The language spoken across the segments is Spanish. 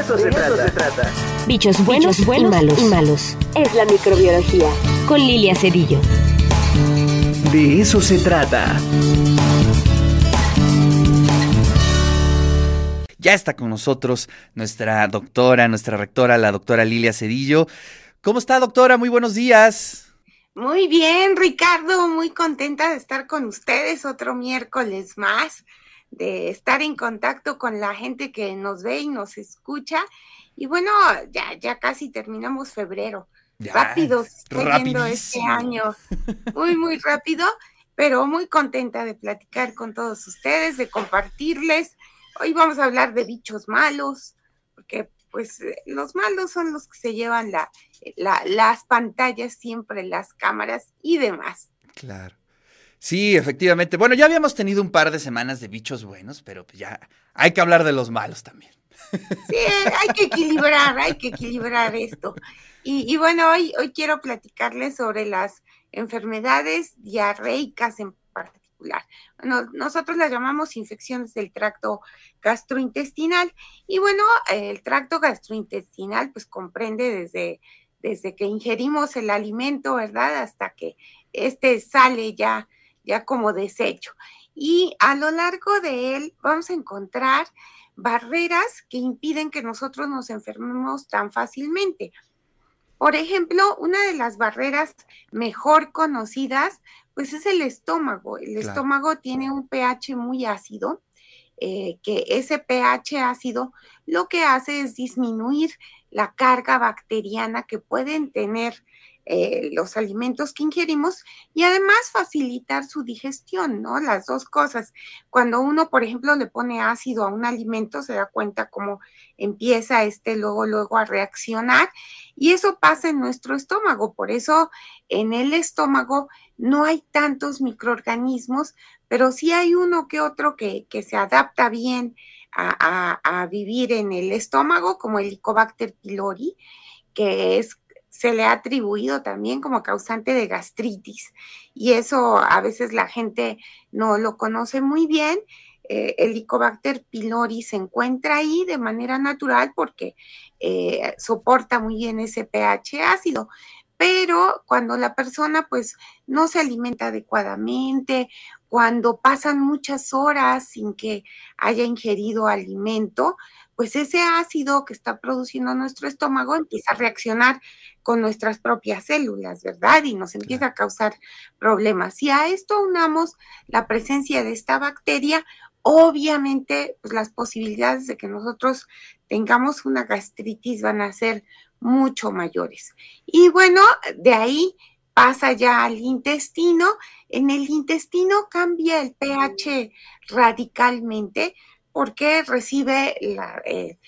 eso, se, trata. Bichos buenos, buenos y, malos. y malos. Es la microbiología. Con Lilia Cedillo. De eso se trata. Ya está con nosotros nuestra doctora, nuestra rectora, la doctora Lilia Cedillo. ¿Cómo está, doctora? Muy buenos días. Muy bien, Ricardo, muy contenta de estar con ustedes otro miércoles más de estar en contacto con la gente que nos ve y nos escucha. Y bueno, ya, ya casi terminamos febrero. rápido, estoy viendo este año. Muy, muy rápido, pero muy contenta de platicar con todos ustedes, de compartirles. Hoy vamos a hablar de bichos malos, porque pues los malos son los que se llevan la, las pantallas siempre, las cámaras y demás. Claro. Sí, efectivamente. Bueno, ya habíamos tenido un par de semanas de bichos buenos, pero pues ya hay que hablar de los malos también. Sí, hay que equilibrar, hay que equilibrar esto. Y, bueno, hoy, hoy quiero platicarles sobre las enfermedades diarreicas en particular. Bueno, nosotros las llamamos infecciones del tracto gastrointestinal. Y bueno, el tracto gastrointestinal pues comprende desde, desde que ingerimos el alimento, ¿verdad? Hasta que este sale ya ya como desecho. Y a lo largo de él vamos a encontrar barreras que impiden que nosotros nos enfermemos tan fácilmente. Por ejemplo, una de las barreras mejor conocidas, pues es el estómago. El estómago tiene un pH muy ácido, eh, que ese pH ácido lo que hace es disminuir la carga bacteriana que pueden tener eh, los alimentos que ingerimos y además facilitar su digestión, ¿no? Las dos cosas. Cuando uno, por ejemplo, le pone ácido a un alimento, se da cuenta cómo empieza este luego, luego a reaccionar y eso pasa en nuestro estómago. Por eso en el estómago no hay tantos microorganismos, pero sí hay uno que otro que, se adapta bien a, a, vivir en el estómago, como el Helicobacter pylori, que es se le ha atribuido también como causante de gastritis y eso a veces la gente no lo conoce muy bien. Eh, el Helicobacter pylori se encuentra ahí de manera natural porque eh, soporta muy bien ese pH ácido, pero cuando la persona pues no se alimenta adecuadamente, cuando pasan muchas horas sin que haya ingerido alimento, pues ese ácido que está produciendo nuestro estómago empieza a reaccionar con nuestras propias células, ¿verdad? Y nos empieza a causar problemas. Si a esto unamos la presencia de esta bacteria, obviamente pues, las posibilidades de que nosotros tengamos una gastritis van a ser mucho mayores. Y bueno, de ahí pasa ya al intestino. En el intestino cambia el pH radicalmente porque recibe eh,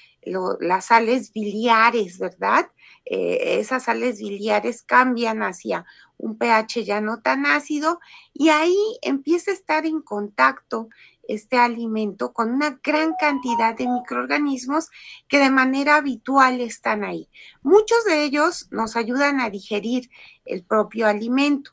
las sales biliares, ¿verdad? Eh, esas sales biliares cambian hacia un pH ya no tan ácido y ahí empieza a estar en contacto este alimento con una gran cantidad de microorganismos que de manera habitual están ahí. Muchos de ellos nos ayudan a digerir el propio alimento,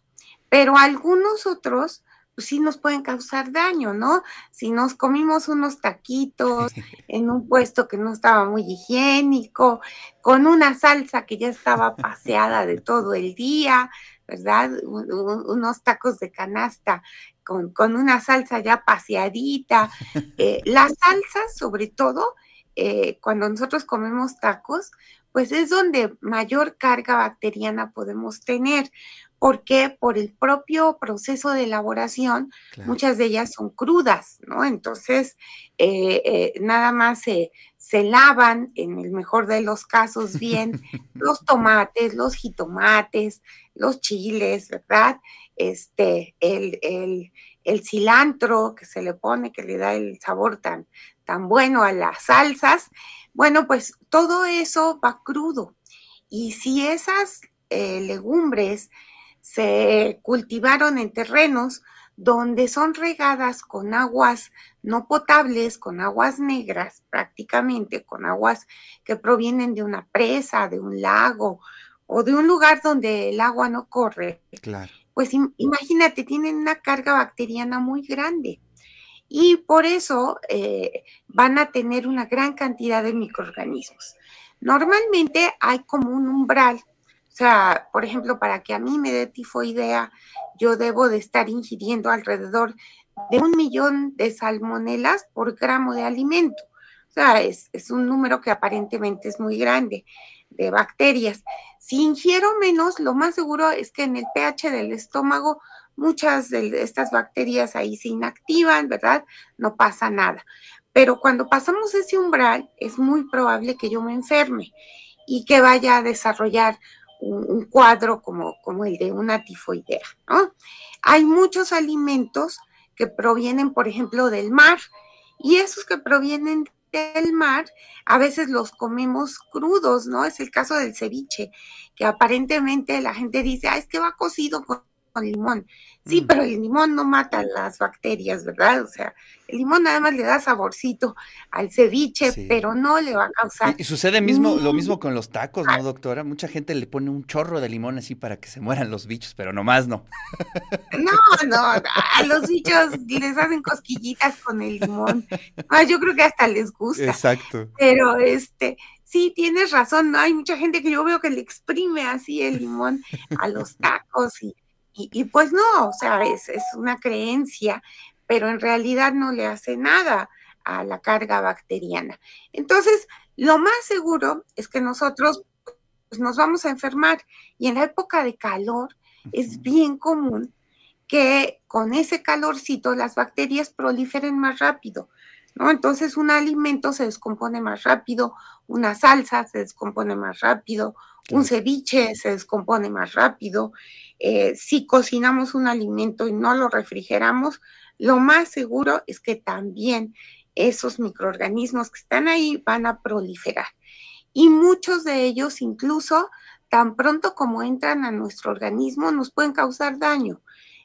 pero algunos otros pues sí nos pueden causar daño, ¿no? Si nos comimos unos taquitos en un puesto que no estaba muy higiénico, con una salsa que ya estaba paseada de todo el día, ¿verdad? unos tacos de canasta con, una salsa ya paseadita. Eh, las salsas, sobre todo, eh, cuando nosotros comemos tacos, pues es donde mayor carga bacteriana podemos tener. Porque Por el propio proceso de elaboración, muchas de ellas son crudas, ¿no? Entonces, eh, eh, nada más se, se lavan, en el mejor de los casos, bien los tomates, los jitomates, los chiles, ¿verdad? Este, el, el, el cilantro que se le pone, que le da el sabor tan, tan bueno a las salsas, bueno, pues todo eso va crudo. Y si esas eh, legumbres se cultivaron en terrenos donde son regadas con aguas no potables, con aguas negras prácticamente, con aguas que provienen de una presa, de un lago o de un lugar donde el agua no corre, claro. pues imagínate, tienen una carga bacteriana muy grande. y por eso eh, van a tener una gran cantidad de microorganismos. Normalmente hay como un umbral, sea, por ejemplo, para que a mí me dé tifoidea, yo debo de estar ingiriendo alrededor de un millón de salmonelas por gramo de alimento. O sea, es, es un número que aparentemente es muy grande de bacterias. Si ingiero menos, lo más seguro es que en el pH del estómago muchas de estas bacterias ahí se inactivan, ¿verdad? No pasa nada. Pero cuando pasamos ese umbral, es muy probable que yo me enferme y que vaya a desarrollar un, cuadro como, como el de una tifoidea, ¿no? Hay muchos alimentos que provienen, por ejemplo, del mar y esos que provienen del mar, a veces los comemos crudos, ¿no? Es el caso del ceviche, que aparentemente la gente dice, ah, es que va cocido con, limón. Sí, mm. pero el limón no mata las bacterias, ¿verdad? O sea, el limón nada más le da saborcito al ceviche, pero no le va a causar. Y, sucede mismo, lo mismo con los tacos, ¿no, doctora? Mucha gente le pone un chorro de limón así para que se mueran los bichos, pero nomás no. No, no, a los bichos les hacen cosquillitas con el limón. Yo creo que hasta les gusta. Exacto. Pero este, sí, tienes razón, ¿no? Hay mucha gente que yo veo que le exprime así el limón a los tacos y y, pues no, o sea, es, es una creencia, pero en realidad no le hace nada a la carga bacteriana. Entonces, lo más seguro es que nosotros pues, nos vamos a enfermar y en la época de calor es bien común que con ese calorcito las bacterias proliferen más rápido. ¿No? Entonces un alimento se descompone más rápido, una salsa se descompone más rápido, un ceviche se descompone más rápido. Eh, si cocinamos un alimento y no lo refrigeramos, lo más seguro es que también esos microorganismos que están ahí van a proliferar. Y muchos de ellos incluso tan pronto como entran a nuestro organismo nos pueden causar daño.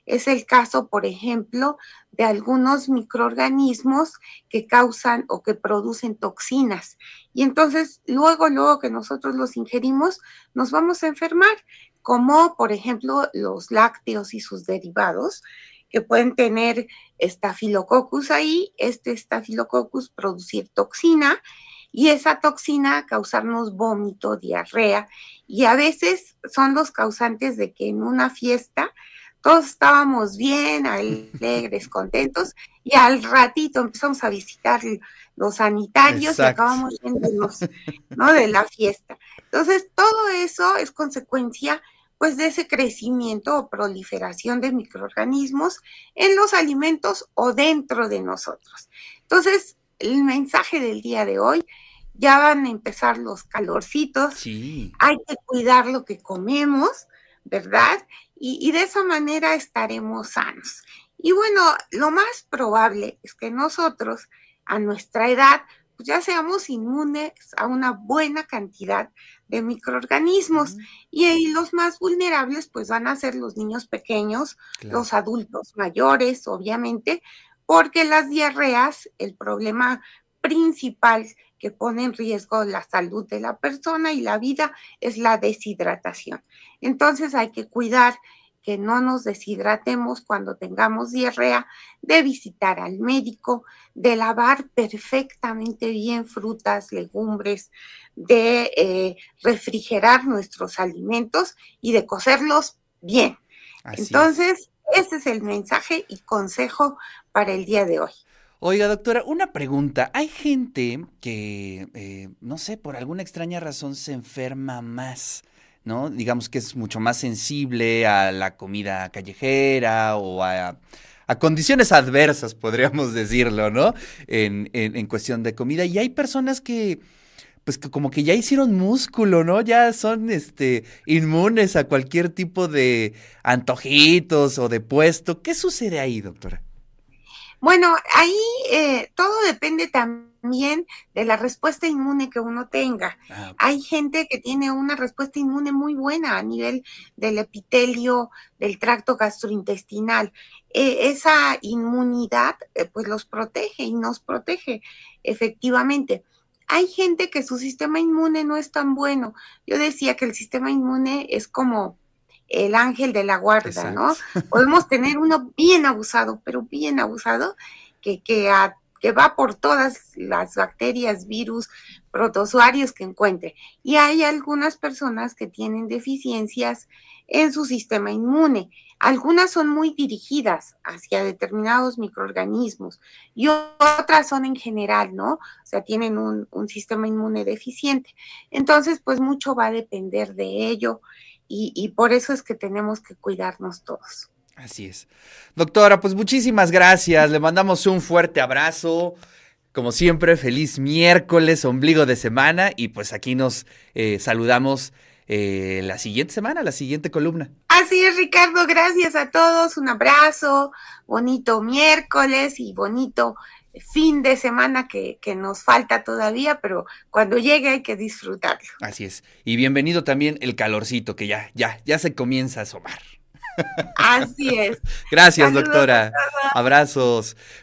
Es el caso, por ejemplo, de algunos microorganismos que causan o que producen toxinas. Y entonces, luego, luego que nosotros los ingerimos, nos vamos a enfermar, como por ejemplo los lácteos y sus derivados, que pueden tener estafilococcus ahí, este estafilococcus producir toxina y esa toxina causarnos vómito, diarrea y a veces son los causantes de que en una fiesta todos estábamos bien, alegres, contentos, y al ratito empezamos a visitar los sanitarios y acabamos yéndonos, ¿no? De la fiesta. Entonces, todo eso es consecuencia, pues, de ese crecimiento o proliferación de microorganismos en los alimentos o dentro de nosotros. Entonces, el mensaje del día de hoy, ya van a empezar los calorcitos, hay que cuidar lo que comemos, ¿verdad? Y, de esa manera estaremos sanos. Y bueno, lo más probable es que nosotros a nuestra edad pues ya seamos inmunes a una buena cantidad de microorganismos y ahí los más vulnerables pues van a ser los niños pequeños, los adultos mayores, obviamente, porque las diarreas, el problema principal que pone en riesgo la salud de la persona y la vida es la deshidratación. Entonces hay que cuidar que no nos deshidratemos cuando tengamos diarrea, de visitar al médico, de lavar perfectamente bien frutas, legumbres, de eh, refrigerar nuestros alimentos y de cocerlos bien. Entonces, ese es el mensaje y consejo para el día de hoy. Oiga, doctora, una pregunta. Hay gente que, eh, no sé, por alguna extraña razón se enferma más, ¿no? Digamos que es mucho más sensible a la comida callejera o a, condiciones adversas, podríamos decirlo, ¿no? En, en, cuestión de comida. Y hay personas que, pues que como que ya hicieron músculo, ¿no? Ya son este inmunes a cualquier tipo de antojitos o de puesto. ¿Qué sucede ahí, doctora? Bueno, ahí eh, todo depende también de la respuesta inmune que uno tenga. Ah, Hay gente que tiene una respuesta inmune muy buena a nivel del epitelio, del tracto gastrointestinal. E, esa inmunidad eh, pues los protege y nos protege efectivamente. Hay gente que su sistema inmune no es tan bueno. Yo decía que el sistema inmune es como el ángel de la guarda, ¿no? Podemos tener uno bien abusado, pero bien abusado, que, que, que va por todas las bacterias, virus, protozoarios que encuentre. Y hay algunas personas que tienen deficiencias en su sistema inmune. Algunas son muy dirigidas hacia determinados microorganismos y otras son en general, ¿no? O sea, tienen un, sistema inmune deficiente. Entonces, pues mucho va a depender de ello y, y por eso es que tenemos que cuidarnos todos. Así es. Doctora, pues muchísimas gracias. Le mandamos un fuerte abrazo. Como siempre, feliz miércoles, ombligo de semana y pues aquí nos eh, saludamos eh, la siguiente semana, la siguiente columna. Así es, Ricardo, gracias a todos, un abrazo, bonito miércoles y bonito fin de semana que, que, nos falta todavía, pero cuando llegue hay que disfrutarlo. Así es. Y bienvenido también el calorcito que ya, ya, ya se comienza a asomar. Así es. Gracias, doctora. Abrazos.